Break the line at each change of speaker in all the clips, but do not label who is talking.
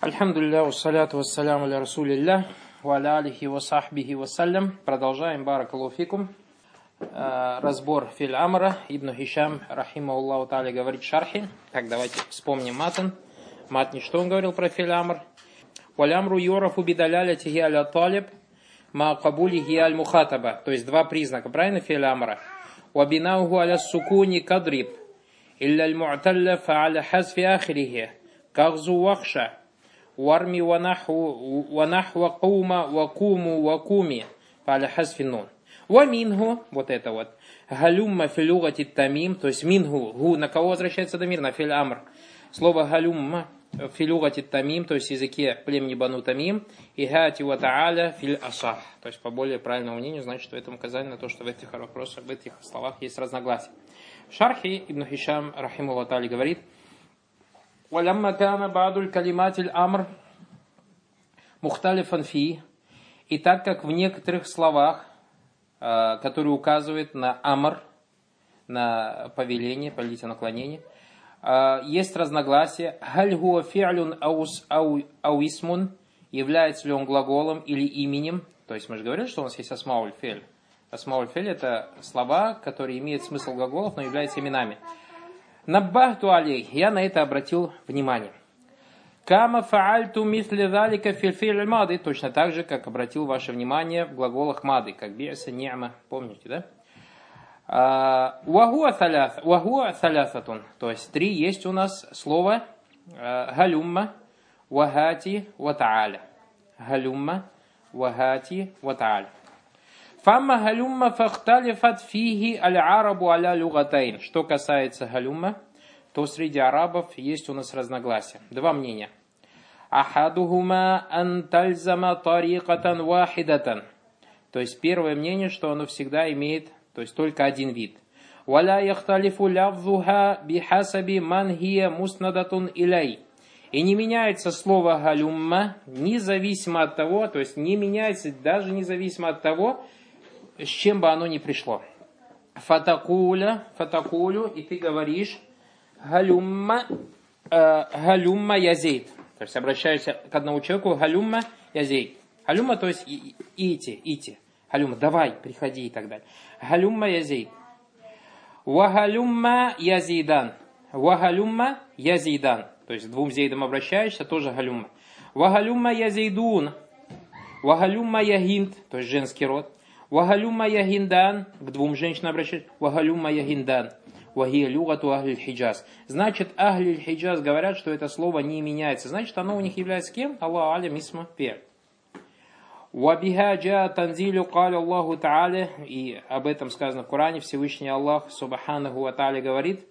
Альхамдулилля, вассаляту вассаляму аля расулилля, ва аля алихи ва сахбихи вассалям. Продолжаем, баракалуфикум, э, разбор филь Амра. Ибн Хишам, рахимахуллаху та'аля, говорит шархи. Так, давайте вспомним матан. Матни, что он говорил про филь Амр? Валямру йорафу бидаляля тихи талиб, ма кабулихи аль мухатаба. То есть два признака, правильно, филь Амра? Вабинаугу аля сукуни кадриб, илля аль му'талля аля хазфи ахрихи, кагзу вахша, وارمي ونحو ونحو قوم وقوم وقومي على حذف النون ومنه вот это вот галюмма филюгати тамим то есть мингу гу на кого возвращается Дамир на филь амр слово галюмма филюгати тамим то есть языке племени бану тамим и гати ва тааля филь асах то есть по более правильному мнению значит что это указание на то что в этих вопросах в этих словах есть разногласия в шархе Ибн Хишам рахиму говорит ولما كان بعض الكلمات الأمر مختلفا فيه и так как в некоторых словах, которые указывают на амр, на повеление, повелите наклонение, есть разногласия. Халь хуа фи'люн ау исмун, является ли он глаголом или именем. То есть мы же говорили, что у нас есть асмауль фель. Асмауль фель это слова, которые имеют смысл глаголов, но являются именами. Наббахту алей. Я на это обратил внимание. Кама фаальту мисли залика фильфиль мады. Точно так же, как обратил ваше внимание в глаголах мады, как биаса ни'ма. Помните, да? А, вахуа салясатун. То есть три есть у нас слово а, галюмма, вахати, ватааля. Галюмма, вахати, ватааля. Фамма галюмма фахталифат фиги аль-арабу аля люгатайн. Что касается галюмма, то среди арабов есть у нас разногласия. Два мнения. Ахадухума антальзама тарикатан вахидатан. То есть первое мнение, что оно всегда имеет, то есть только один вид. Валя яхталифу лявзуха бихасаби ман хия муснадатун илей. И не меняется слово галюмма, независимо от того, то есть не меняется даже независимо от того, с чем бы оно ни пришло. Фатакуля, фатакулю, и ты говоришь галюмма, э, галюмма язейд. То есть обращаешься к одному человеку, галюмма язейд. Галюмма, то есть ити, ити. Галюмма, давай, приходи и так далее. Галюмма язейд. Вагалюмма язидан. Вагалюмма язидан. То есть двум зейдам обращаешься, тоже галюмма. Вагалюмма язейдун. Вагалюмма ягинт, то есть женский род. Вагалюма ягиндан, к двум женщинам обращаюсь, вагалюма ягиндан, вагия люгату ахлиль хиджаз. Значит, ахлиль хиджаз говорят, что это слово не меняется. Значит, оно у них является кем? Аллах аля мисма пер. Вабиха джа танзилю каля Аллаху Та'аля, и об этом сказано в Коране, Всевышний Аллах, Субханаху Ва Та'аля говорит,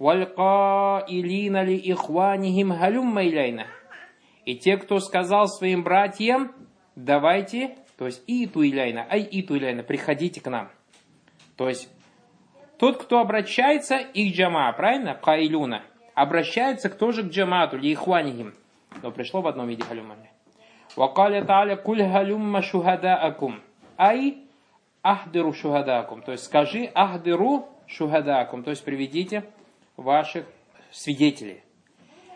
Валька илина ли ихванихим галюмма иляйна. И те, кто сказал своим братьям, давайте то есть и туиляйна, ай и туиляйна, приходите к нам. То есть тот, кто обращается, их джама, правильно? Каилюна. Обращается кто же к джамату, ли ихванихим. Но пришло в одном виде халюма. Вакаля та'аля куль халюмма шухадаакум. Ай ахдыру шухадаакум. То есть скажи ахдыру шухадаакум. То есть приведите ваших свидетелей.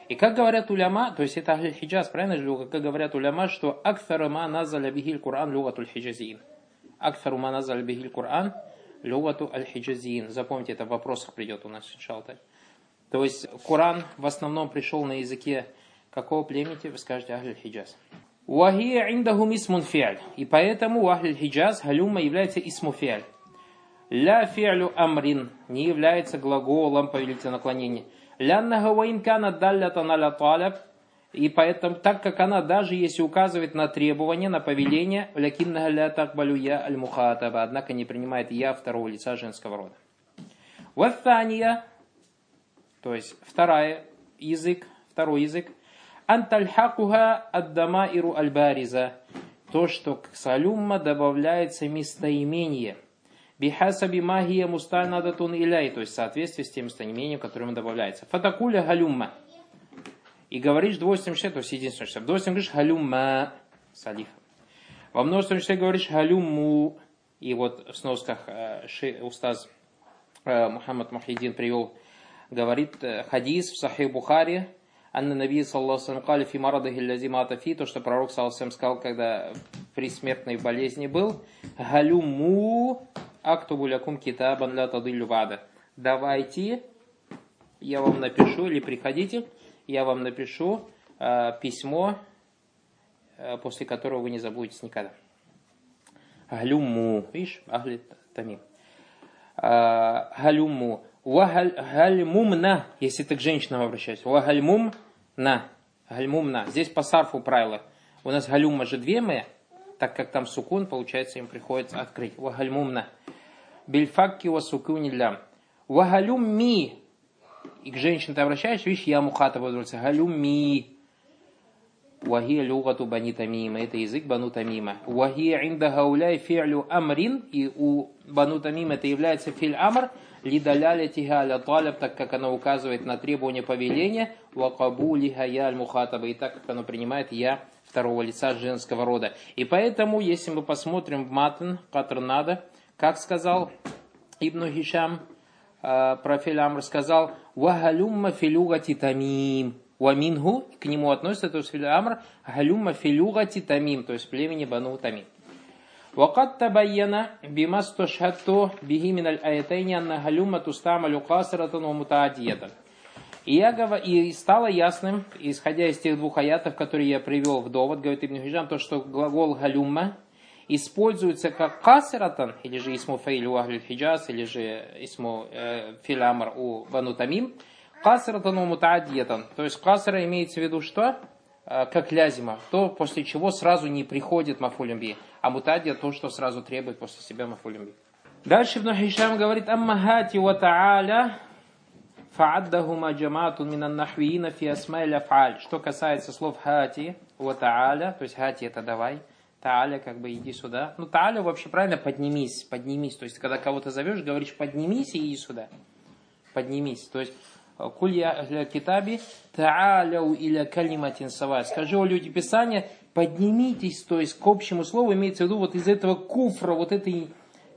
И как говорят уляма, то есть это хиджаз, правильно же, как говорят уляма, что акфарума назаля бихиль Кур'ан люгатуль хиджазин. Акфарума назаля бихиль Кур'ан люгату аль хиджазин. Запомните, это в вопросах придет у нас, иншалтай. То есть Кур'ан в основном пришел на языке какого племени, вы скажете ахль хиджаз. Вахия индахум исмун фиаль. И поэтому у ахль хиджаз галюма является исму фиаль. Ля фиалю амрин не является глаголом повелительного наклонения. Ляннага ваинкана даллятан аля таляб, и поэтому, так как она даже если указывает на требование, на повеление, лякиннага ля такбалю я аль мухатаба, однако не принимает я второго лица женского рода. Вафания, то есть вторая язык, второй язык, антальхакуха аддамаиру аль-бариза, то, что к салюмма добавляется местоимение – Бихасаби магия мустанадатун иляй, то есть в соответствии с тем местоимением, которое ему добавляется. Фатакуля галюмма. И говоришь двойственным числе, то есть единственное число. В двойственном говоришь галюмма с. Во множественном числе говоришь галюмму. И вот в сносках э, ши, устаз э, Мухаммад Мухиддин привел, говорит э, хадис в Сахих Бухари, Анна Наби, саллаху кали фи марадахи лязимата фи, то, что пророк, саллаху сказал, когда при смертной болезни был, галюму актубу лякум китабан ля тадылю вада. Давайте, я вам напишу, или приходите, я вам напишу э, письмо, э, после которого вы не забудетесь никогда. Галюму, видишь, ахли тамим. Э, галюму. Вагальмумна, если ты к женщинам обращаешься. Вагальмумна. Гальмумна. Здесь по сарфу правило. У нас галюма же две мы, так как там сукун, получается, им приходится открыть. Вагальмумна. Бельфакки ва сукуни лям. Вагалюмми. И к женщине ты обращаешься, видишь, я мухата возродился. Галюмми. Вахия люгату бани тамима. Это язык бану тамима. Вахия инда гауляй фи'лю амрин. И у бану тамима это является филь амр лидаляля тигаля таляб, так как оно указывает на требование повеления, вакабули гаяль мухатаба, и так как оно принимает я второго лица женского рода. И поэтому, если мы посмотрим в матн Катрнада, как сказал Ибн Хишам, э, про Филямр сказал, «Вагалюмма филюгати тамим». Уамингу, к нему относится, то есть Филямр, «Галюмма филюгати тамим», то есть племени Бану Тамим. وقد تبين بما استشهدت به من الآيتين أن هلومة تستعمل قاصرة ومتعدية. И, я, и стало ясным, исходя из тех двух аятов, которые я привел в довод, говорит Ибн Хижам, то, что глагол галюмма используется как касиратан, или же исму фаиль у ахлиль хиджаз, или же исму э, филямр у бану тамим, касиратан у мутаадьетан. То есть касира имеется в виду что? Э, как лязима, то, после чего сразу не приходит мафулямби, а мутадия то, что сразу требует после себя мафулямби. Дальше Ибн Хишам говорит, «Аммахати ва та'аля фааддахума джаматун минан нахвиина фи асма'ля фа'аль». Что касается слов хати ва та'аля, то есть хати это давай, та'аля как бы иди сюда. Ну та'аля вообще правильно поднимись, поднимись. То есть когда кого-то зовешь, говоришь поднимись и иди сюда. Поднимись. То есть Куль я китаби та'аляу иля калиматин сава. Скажи, о люди Писания, поднимитесь, то есть к общему слову имеется в виду вот из этого куфра, вот этой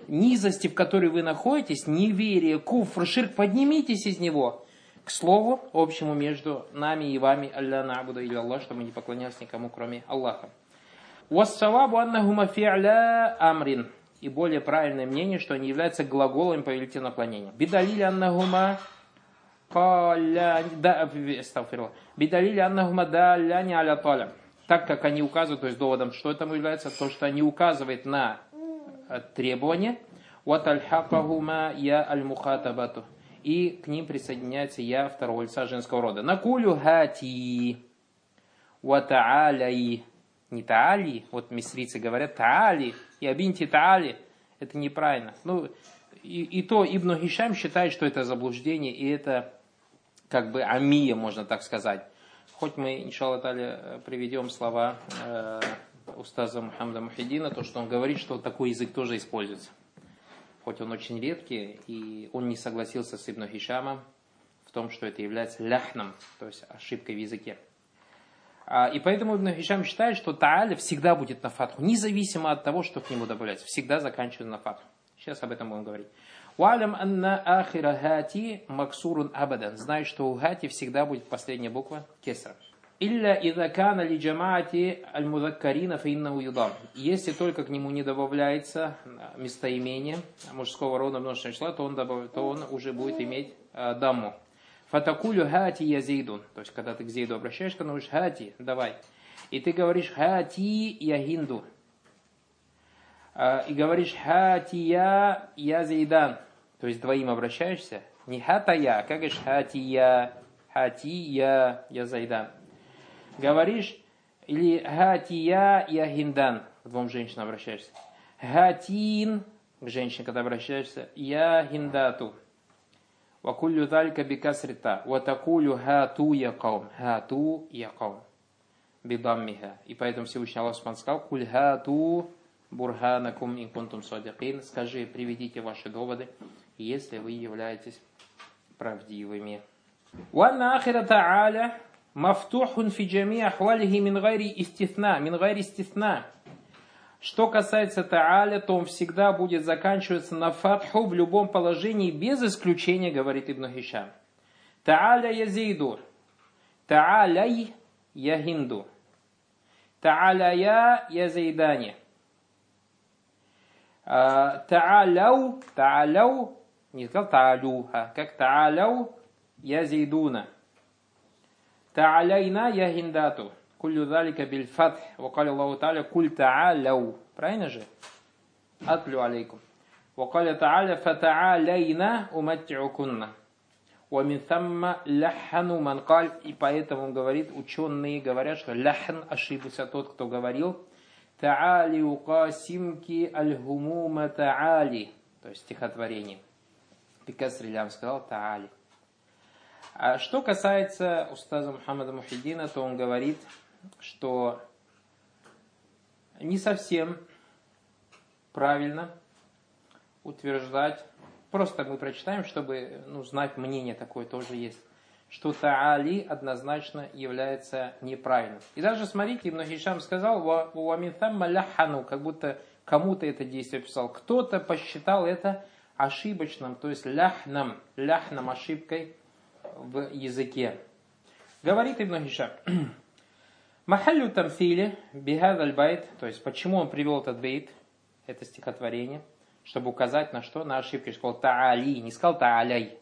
низости, в которой вы находитесь, неверие, куфр, ширк, поднимитесь из него. К слову, общему между нами и вами, Алля набуда или Аллах, чтобы не поклонялись никому, кроме Аллаха. Вассавабу аннахума фи'ля амрин. И более правильное мнение, что они являются глаголами повелительного наклонения. Бидалили аннахума Бидалили аннахума даляни аля таля. Так как они указывают, то есть доводом, что этому является, то, что они указывают на э, требования, ватальхакахума я аль мухатабату. И к ним присоединяется я второго лица женского рода. Накулю хати ватааляи. Не таали, вот мисрицы говорят таали, и абинти таали. Это неправильно. Ну, и, и то Ибн Хишам считает, что это заблуждение, и это как бы амия, можно так сказать. Хоть мы, иншаллах таля, приведем слова э, устаза Мухаммада Мухиддина, то, что он говорит, что такой язык тоже используется. Хоть он очень редкий, и он не согласился с Ибн Хишамом в том, что это является ляхном, то есть ошибкой в языке. А, и поэтому Ибн Хишам считает, что Тааля всегда будет на фатху, независимо от того, что к нему добавляется. Всегда заканчивается на фатху. Сейчас об этом будем говорить. Валям анна ахира хати максурун абадан. Знай, что у хати всегда будет последняя буква кесра. Илля идакана ли джамаати аль-мудаккарина фаиннаху юдам. Если только к нему не добавляется местоимение мужского рода множественного числа, то он, добав... то он уже будет иметь э, дамму. Фатакулю хати я зейдун. То есть, когда ты к зейду обращаешься, ты говоришь хати, давай. И ты говоришь хати я гинду. Э, и говоришь хатия я зейдан то есть двоим обращаешься, не хатая, как говоришь хатия, хатия, я зайдан. Говоришь, или хатия, я гиндан, к двум женщинам обращаешься. Хатин, к женщине, когда обращаешься, я гиндату. Вакулю далька бикасрита. Ватакулю хату я каум. Хату я каум. Бидаммиха. И поэтому Всевышний Аллах сказал, куль хату бурханакум инкунтум садикин. Скажи, приведите ваши доводы, если вы являетесь правдивыми. Ванна ахира та'аля мафтухун фи джами ахвалихи мин гайри истисна, мин гайри истисна. Что касается Тааля, то он всегда будет заканчиваться на фатху в любом положении, без исключения, говорит Ибн Хишам. Тааля язиду. Та'аляй я гинду. Та'аляя я зайдане. А, та'аляу, та'аляу, не сказал та'алю, а как та'аляу я зайдуна. Та'аляйна я гиндату. Кулю залика биль фатх. Вакали Аллаху Та'аля куль та'аляу. Правильно же? Атлю алейкум. Вакали Та'аля фата'аляйна уматти'укунна. Уамин самма ляхану манкаль. И поэтому он говорит, ученые говорят, что ляхан ошибся тот, кто говорил. Та'али укасимки аль-гумума та'али. То есть стихотворение. Пикас Рилям сказал та'али. А что касается устаза Мухаммада Мухиддина, то он говорит, что не совсем правильно утверждать Просто мы прочитаем, чтобы ну, знать мнение такое тоже есть. Что Та'али однозначно является неправильным. И даже смотрите, Ибн Хишам сказал, «Уаминтамма ляхану», как будто кому-то это действие писал. Кто-то посчитал это ошибочным, то есть ляхном, ляхном ошибкой в языке. Говорит Ибн Хишам, محل التمثيل بهذا البيت, то есть почему он привел этот бейт, это стихотворение – чтобы указать на что? На ошибки. Сказал تعالِي, не сказал تعالَي.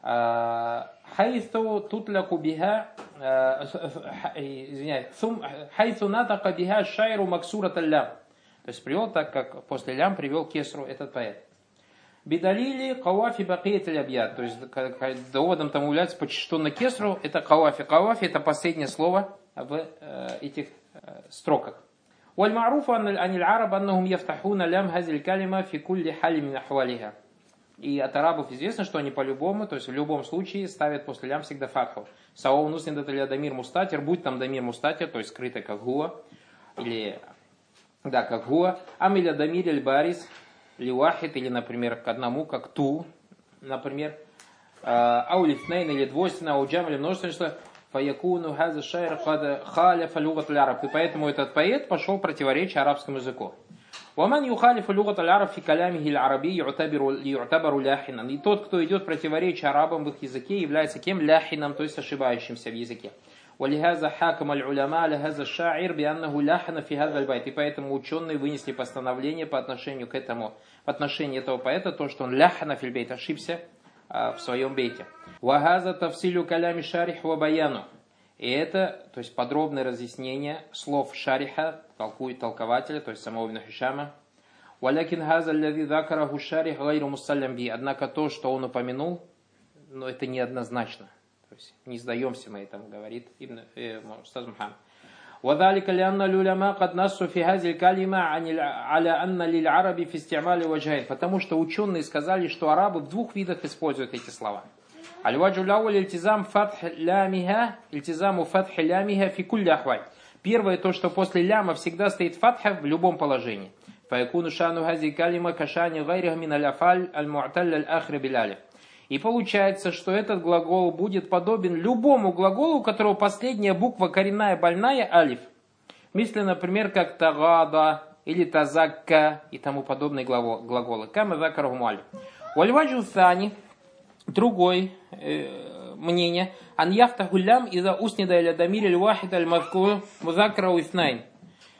А, حيث تطلق بها, а, извиняюсь, حيث نطق بها الشاعر مكسورة اللام. То есть привел так, как после لام привел кесру этот поэт. بدليل قوافي بقية الأبيات. То есть доводом тому является, что на кесру это قوافي. قوافي это последнее слово в э, этих э, строках. والمعروف عن العرب أنهم يفتحون لام هذه الكلمة في كل حال من أحوالها. И от арабов известно, что они по-любому, то есть в любом случае ставят после лям всегда фатху. Саоу нуснин даталя дамир мустатер, будь там дамир мустатер, то есть скрытый как гуа, или, да, как гуа, амиля дамир эль барис, лиуахит, или, например, к одному, как ту, например, аулифнейн или двойственно, ауджам или множественное число, Фаякуну хаза шайр халяфа люгат араб. И поэтому этот поэт пошел противоречить арабскому языку. Ваман юхалифу люгат араб фи калямихи араби ю'табару ляхинан. И тот, кто идет противоречие арабам в их языке, является кем? Ляхином, то есть ошибающимся в языке. ولهذا حاكم العلماء على هذا الشاعر بأنه لحن في هذا البيت. И поэтому ученые вынесли постановление по отношению к этому, в отношении этого поэта, то, что он ляхана фильбейт, ошибся а, в своем бейте. Вагаза тавсилю калями шарих вабаяну. И это, то есть подробное разъяснение слов шариха, толкует толкователя, то есть самого Ибн Хишама. Валякин хаза ляви закараху шарих гайру муссалям би. Однако то, что он упомянул, но это неоднозначно. То есть не сдаемся мы этому, говорит Ибн э, Мухаммад. وذلك لأن العلماء قد نصوا في هذه الكلمة على أن للعرب في استعمال وجهين. Потому что ученые сказали, что арабы в двух видах используют эти слова. Аль-ваджу лауль ильтизам фатх лямиха, ильтизаму фатх лямиха фи кулли ахваль. Первое, то, что после ляма всегда стоит фатха в любом положении. Фаякуну шану хази калима кашани гайриха мин аль-афаль аль-му'таль аль-ахри билалиф. И получается, что этот глагол будет подобен любому глаголу, у которого последняя буква коренная больная алиф. Мысли, например, как тагада или тазакка и тому подобные глаголы. Кама закарахум алиф. Вальваджу сани, другой э, мнение, ан яфтаху лям иза уснида иля дамир или вахид аль мазкур музакра уиснайн.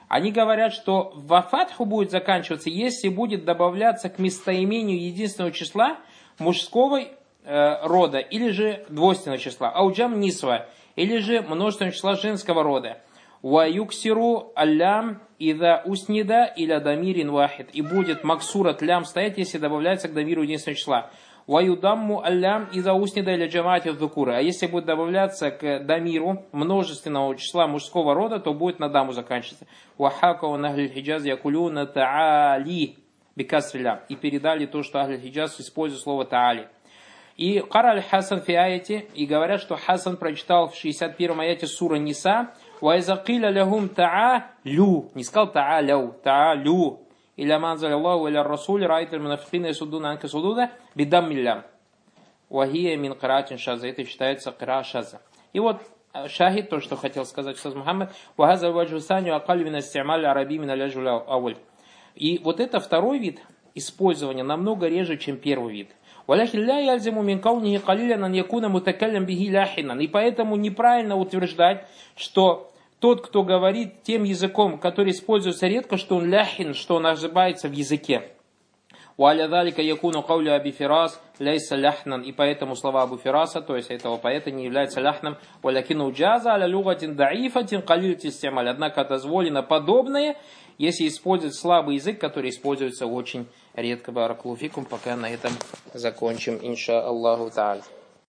Они говорят, что вафатху будет заканчиваться, если будет добавляться к местоимению единственного числа мужского э, рода или же двойственного числа. Ауджам нисва или же множественного числа женского рода. Ва юксиру аллям ида уснида или дамирин вахид. И будет максурат лям стоять, если добавляется к дамиру единственного числа. Ваюдамму аллям из ауснида или джамати дукуры. А если будет добавляться к дамиру множественного числа мужского рода, то будет на даму заканчиваться. Вахака у нахлиль хиджаз якулю на таали бикасриля. И передали то, что Ахль Хиджаз использует слово Таали. И Караль Хасан фи и говорят, что Хасан прочитал в 61-м аяте сура Ниса, «Вайзакиля лягум та'алю». Не сказал таа лю таа лю «Иля манзаля Аллаху, или расуль, райтер мунафикина и судуна анка судуда, бидам миллям». Вахия мин каратин шаза. Это считается кара шаза. И вот э, шахид, то, что хотел сказать Саз Мухаммад, «Вахаза ваджусаню акаль вина стималь араби мина ляжуля ауэль». И вот это второй вид использования намного реже, чем первый вид. И поэтому неправильно утверждать, что тот, кто говорит тем языком, который используется редко, что он ляхин, что он ошибается в языке. И поэтому слова Абу Фираса, то есть этого поэта, не являются ляхном. Однако дозволено подобное, если использовать слабый язык, который используется очень редко. Баракулуфикум. Пока на этом закончим, инша Аллаху та'аля.